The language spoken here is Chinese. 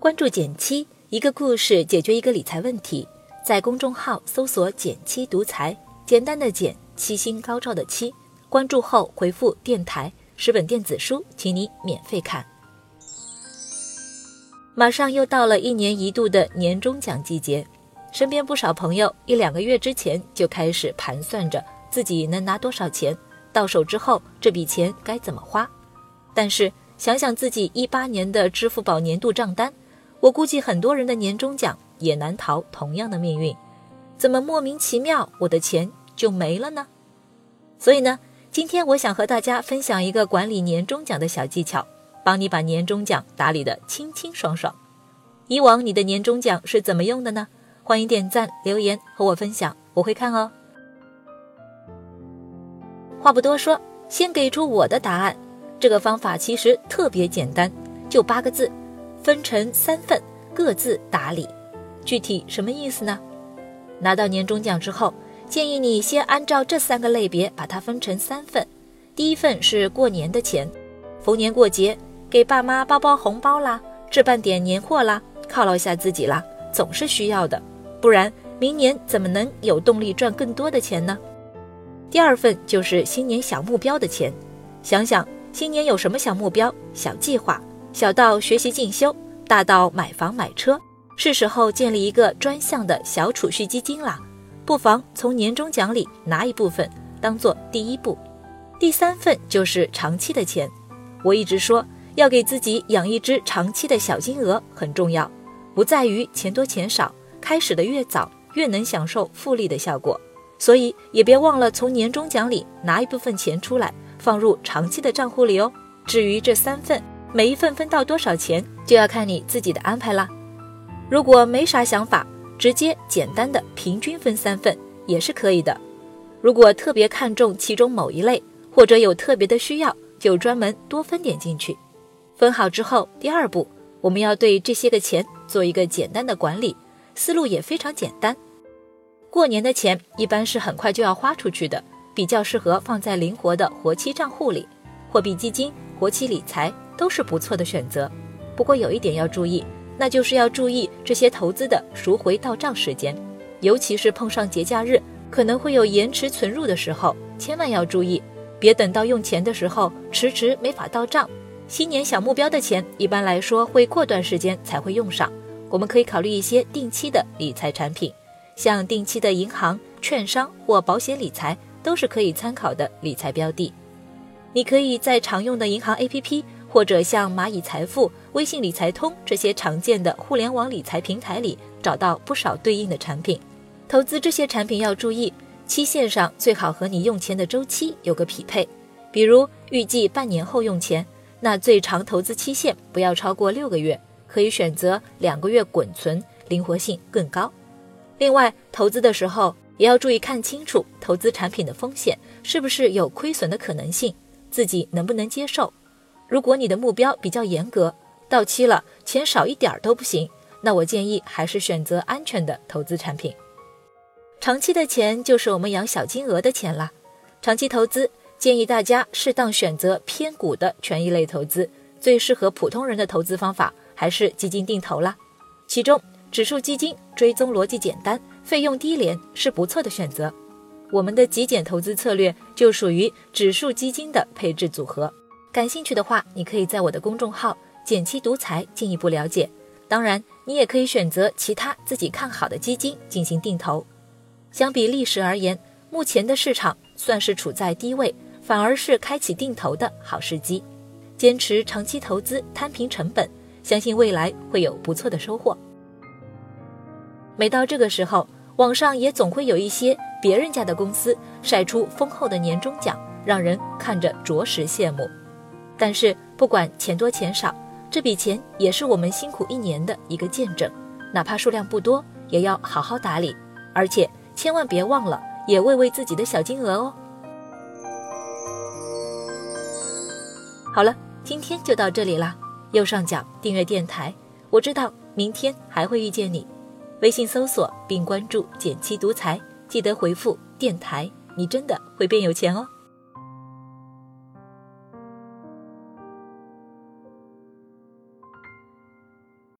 关注减七，一个故事解决一个理财问题。在公众号搜索“减七独裁，简单的减，七星高照的七。关注后回复“电台”，十本电子书，请你免费看。马上又到了一年一度的年终奖季节，身边不少朋友一两个月之前就开始盘算着自己能拿多少钱，到手之后这笔钱该怎么花。但是想想自己一八年的支付宝年度账单。我估计很多人的年终奖也难逃同样的命运，怎么莫名其妙我的钱就没了呢？所以呢，今天我想和大家分享一个管理年终奖的小技巧，帮你把年终奖打理的清清爽爽。以往你的年终奖是怎么用的呢？欢迎点赞留言和我分享，我会看哦。话不多说，先给出我的答案。这个方法其实特别简单，就八个字。分成三份，各自打理。具体什么意思呢？拿到年终奖之后，建议你先按照这三个类别把它分成三份。第一份是过年的钱，逢年过节给爸妈包包红包啦，置办点年货啦，犒劳一下自己啦，总是需要的。不然明年怎么能有动力赚更多的钱呢？第二份就是新年小目标的钱，想想新年有什么小目标、小计划。小到学习进修，大到买房买车，是时候建立一个专项的小储蓄基金啦。不妨从年终奖里拿一部分，当做第一步。第三份就是长期的钱。我一直说要给自己养一只长期的小金额很重要，不在于钱多钱少，开始的越早越能享受复利的效果。所以也别忘了从年终奖里拿一部分钱出来，放入长期的账户里哦。至于这三份。每一份分到多少钱，就要看你自己的安排啦。如果没啥想法，直接简单的平均分三份也是可以的。如果特别看重其中某一类，或者有特别的需要，就专门多分点进去。分好之后，第二步我们要对这些个钱做一个简单的管理，思路也非常简单。过年的钱一般是很快就要花出去的，比较适合放在灵活的活期账户里，货币基金、活期理财。都是不错的选择，不过有一点要注意，那就是要注意这些投资的赎回到账时间，尤其是碰上节假日，可能会有延迟存入的时候，千万要注意，别等到用钱的时候迟迟没法到账。新年小目标的钱，一般来说会过段时间才会用上，我们可以考虑一些定期的理财产品，像定期的银行、券商或保险理财都是可以参考的理财标的。你可以在常用的银行 APP。或者像蚂蚁财富、微信理财通这些常见的互联网理财平台里找到不少对应的产品。投资这些产品要注意，期限上最好和你用钱的周期有个匹配。比如预计半年后用钱，那最长投资期限不要超过六个月，可以选择两个月滚存，灵活性更高。另外，投资的时候也要注意看清楚投资产品的风险是不是有亏损的可能性，自己能不能接受。如果你的目标比较严格，到期了钱少一点儿都不行，那我建议还是选择安全的投资产品。长期的钱就是我们养小金额的钱啦。长期投资建议大家适当选择偏股的权益类投资，最适合普通人的投资方法还是基金定投啦。其中指数基金追踪逻辑简单，费用低廉，是不错的选择。我们的极简投资策略就属于指数基金的配置组合。感兴趣的话，你可以在我的公众号“减七独裁”进一步了解。当然，你也可以选择其他自己看好的基金进行定投。相比历史而言，目前的市场算是处在低位，反而是开启定投的好时机。坚持长期投资，摊平成本，相信未来会有不错的收获。每到这个时候，网上也总会有一些别人家的公司晒出丰厚的年终奖，让人看着着实羡慕。但是不管钱多钱少，这笔钱也是我们辛苦一年的一个见证，哪怕数量不多，也要好好打理，而且千万别忘了也喂喂自己的小金额哦。好了，今天就到这里啦，右上角订阅电台，我知道明天还会遇见你。微信搜索并关注“减七独裁，记得回复“电台”，你真的会变有钱哦。